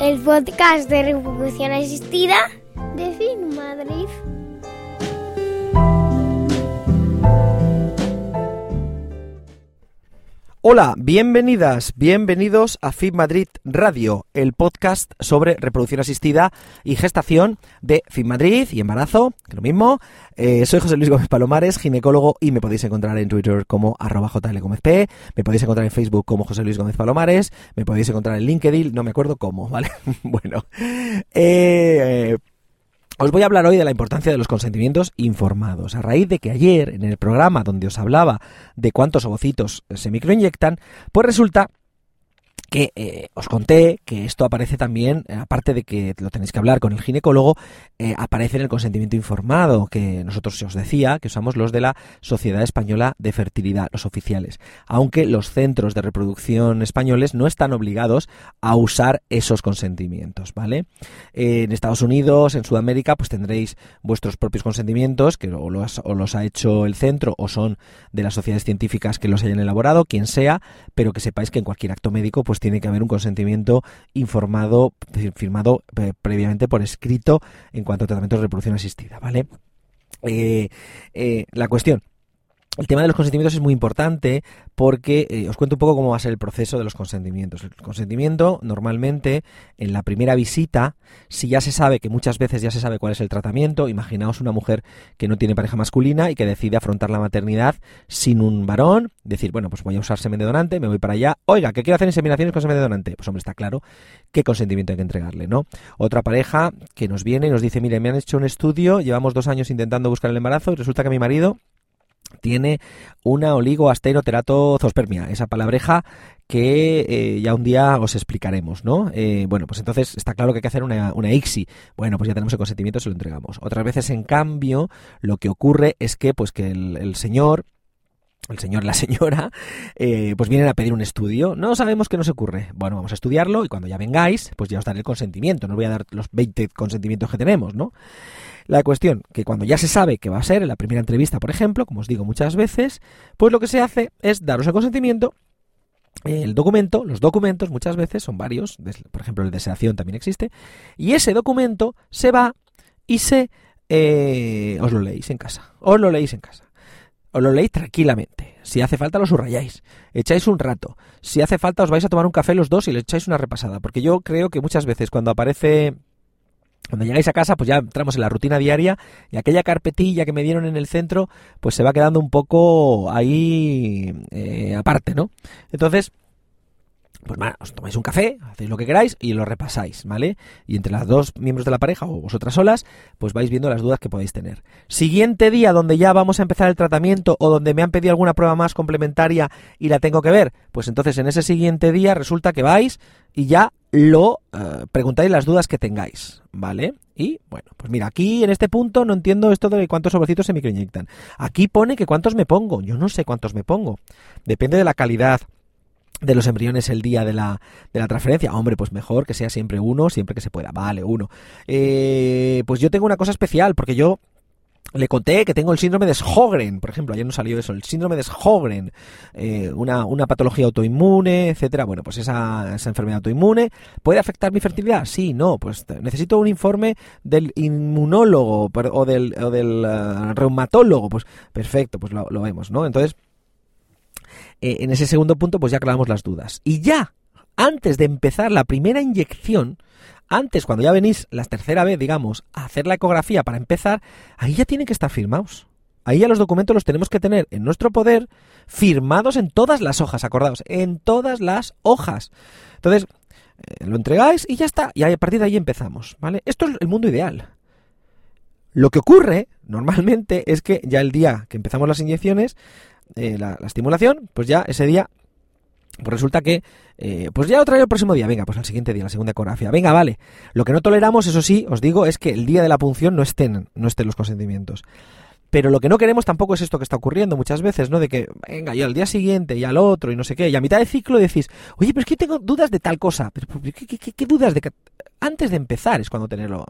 El podcast de reproducción asistida de Fit Madrid. Hola, bienvenidas, bienvenidos a FIB Madrid Radio, el podcast sobre reproducción asistida y gestación de FIB Madrid y embarazo, que lo mismo. Eh, soy José Luis Gómez Palomares, ginecólogo, y me podéis encontrar en Twitter como arroba jlgómezp, me podéis encontrar en Facebook como José Luis Gómez Palomares, me podéis encontrar en LinkedIn, no me acuerdo cómo, ¿vale? bueno, eh, os voy a hablar hoy de la importancia de los consentimientos informados. A raíz de que ayer, en el programa donde os hablaba de cuántos ovocitos se microinyectan, pues resulta que eh, os conté que esto aparece también, eh, aparte de que lo tenéis que hablar con el ginecólogo, eh, aparece en el consentimiento informado, que nosotros os decía que usamos los de la Sociedad Española de Fertilidad, los oficiales, aunque los centros de reproducción españoles no están obligados a usar esos consentimientos, ¿vale? en Estados Unidos, en Sudamérica, pues tendréis vuestros propios consentimientos, que o los, o los ha hecho el centro o son de las sociedades científicas que los hayan elaborado, quien sea, pero que sepáis que en cualquier acto médico, pues tiene que haber un consentimiento informado, firmado eh, previamente por escrito en cuanto a tratamientos de reproducción asistida, ¿vale? Eh, eh, la cuestión, el tema de los consentimientos es muy importante porque eh, os cuento un poco cómo va a ser el proceso de los consentimientos. El consentimiento, normalmente, en la primera visita, si ya se sabe que muchas veces ya se sabe cuál es el tratamiento, imaginaos una mujer que no tiene pareja masculina y que decide afrontar la maternidad sin un varón, decir, bueno, pues voy a usar semen de donante, me voy para allá, oiga, que quiero hacer inseminaciones con semen de donante. Pues hombre, está claro qué consentimiento hay que entregarle, ¿no? Otra pareja que nos viene y nos dice, mire, me han hecho un estudio, llevamos dos años intentando buscar el embarazo y resulta que mi marido tiene una oligoasteroteratozospermia, esa palabreja que eh, ya un día os explicaremos, ¿no? Eh, bueno, pues entonces está claro que hay que hacer una, una ICSI. Bueno, pues ya tenemos el consentimiento, se lo entregamos. Otras veces, en cambio, lo que ocurre es que, pues que el, señor el señor, la señora, eh, pues vienen a pedir un estudio. No sabemos qué nos ocurre. Bueno, vamos a estudiarlo y cuando ya vengáis, pues ya os daré el consentimiento. No os voy a dar los 20 consentimientos que tenemos, ¿no? La cuestión, que cuando ya se sabe que va a ser en la primera entrevista, por ejemplo, como os digo muchas veces, pues lo que se hace es daros el consentimiento el documento, los documentos muchas veces son varios, por ejemplo el de sedación también existe, y ese documento se va y se... Eh, os lo leéis en casa, os lo leéis en casa, os lo leéis tranquilamente, si hace falta lo subrayáis, echáis un rato, si hace falta os vais a tomar un café los dos y le echáis una repasada, porque yo creo que muchas veces cuando aparece cuando llegáis a casa, pues ya entramos en la rutina diaria y aquella carpetilla que me dieron en el centro, pues se va quedando un poco ahí eh, aparte, ¿no? Entonces, pues bueno, os tomáis un café, hacéis lo que queráis y lo repasáis, ¿vale? Y entre las dos miembros de la pareja o vosotras solas, pues vais viendo las dudas que podéis tener. Siguiente día donde ya vamos a empezar el tratamiento o donde me han pedido alguna prueba más complementaria y la tengo que ver, pues entonces en ese siguiente día resulta que vais y ya lo eh, preguntáis las dudas que tengáis, ¿vale? Y bueno, pues mira, aquí en este punto no entiendo esto de cuántos sobrecitos se microinyectan. Aquí pone que cuántos me pongo. Yo no sé cuántos me pongo. Depende de la calidad de los embriones el día de la, de la transferencia. Hombre, pues mejor que sea siempre uno, siempre que se pueda. Vale, uno. Eh, pues yo tengo una cosa especial, porque yo le conté que tengo el síndrome de Sjögren, por ejemplo, ayer no salió eso, el síndrome de Sjögren, eh, una, una, patología autoinmune, etcétera. Bueno, pues esa, esa, enfermedad autoinmune puede afectar mi fertilidad. Sí, no, pues necesito un informe del inmunólogo o del, o del uh, reumatólogo. Pues perfecto, pues lo, lo vemos, ¿no? Entonces, eh, en ese segundo punto, pues ya aclaramos las dudas. Y ya, antes de empezar la primera inyección, antes, cuando ya venís la tercera vez, digamos, a hacer la ecografía para empezar, ahí ya tienen que estar firmados. Ahí ya los documentos los tenemos que tener en nuestro poder, firmados en todas las hojas, acordados, en todas las hojas. Entonces, eh, lo entregáis y ya está. Y a partir de ahí empezamos, ¿vale? Esto es el mundo ideal. Lo que ocurre normalmente es que ya el día que empezamos las inyecciones, eh, la, la estimulación, pues ya ese día pues resulta que, eh, pues ya otra vez el próximo día, venga, pues al siguiente día, la segunda ecografía, venga, vale. Lo que no toleramos, eso sí, os digo, es que el día de la punción no estén, no estén los consentimientos. Pero lo que no queremos tampoco es esto que está ocurriendo muchas veces, ¿no? De que, venga, yo al día siguiente y al otro y no sé qué, y a mitad de ciclo decís, oye, pero es que tengo dudas de tal cosa. ¿qué, dudas de. Antes de empezar es cuando tenerlo,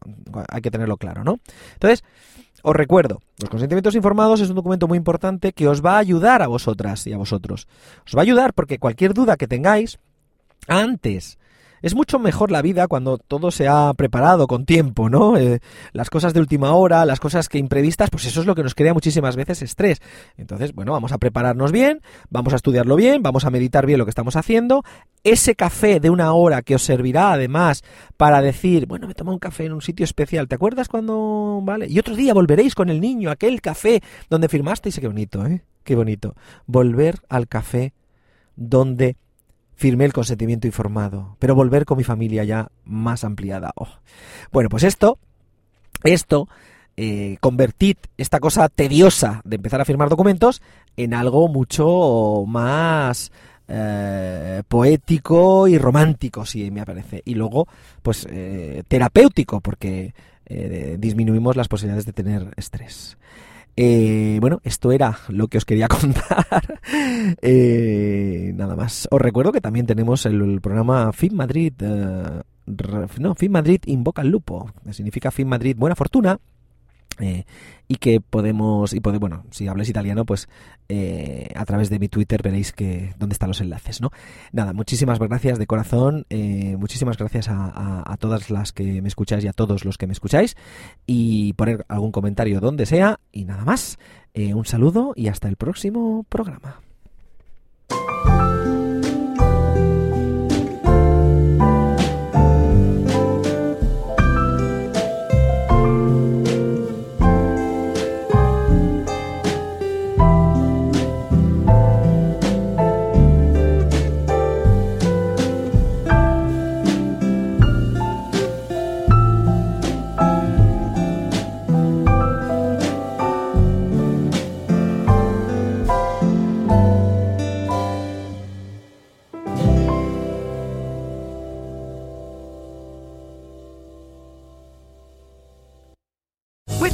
hay que tenerlo claro, ¿no? Entonces, os recuerdo, los consentimientos informados es un documento muy importante que os va a ayudar a vosotras y a vosotros. Os va a ayudar porque cualquier duda que tengáis antes es mucho mejor la vida cuando todo se ha preparado con tiempo, ¿no? Eh, las cosas de última hora, las cosas que imprevistas, pues eso es lo que nos crea muchísimas veces estrés. Entonces, bueno, vamos a prepararnos bien, vamos a estudiarlo bien, vamos a meditar bien lo que estamos haciendo. Ese café de una hora que os servirá además para decir, bueno, me tomo un café en un sitio especial, ¿te acuerdas cuando, vale? Y otro día volveréis con el niño, aquel café donde firmasteis, qué bonito, ¿eh? Qué bonito. Volver al café donde firmé el consentimiento informado, pero volver con mi familia ya más ampliada. Oh. Bueno, pues esto, esto, eh, convertid esta cosa tediosa de empezar a firmar documentos en algo mucho más eh, poético y romántico, si me parece. Y luego, pues, eh, terapéutico, porque eh, disminuimos las posibilidades de tener estrés. Eh, bueno, esto era lo que os quería contar. eh, nada más. Os recuerdo que también tenemos el, programa Fin Madrid. eh, no, Fin Madrid invoca al lupo. Significa Fin Madrid buena fortuna. Eh, y que podemos, y pode, bueno, si habláis italiano, pues eh, a través de mi Twitter veréis que dónde están los enlaces, ¿no? Nada, muchísimas gracias de corazón, eh, muchísimas gracias a, a, todas las que me escucháis y a todos los que me escucháis, y poner algún comentario donde sea, y nada más. Un saludo y hasta el próximo programa.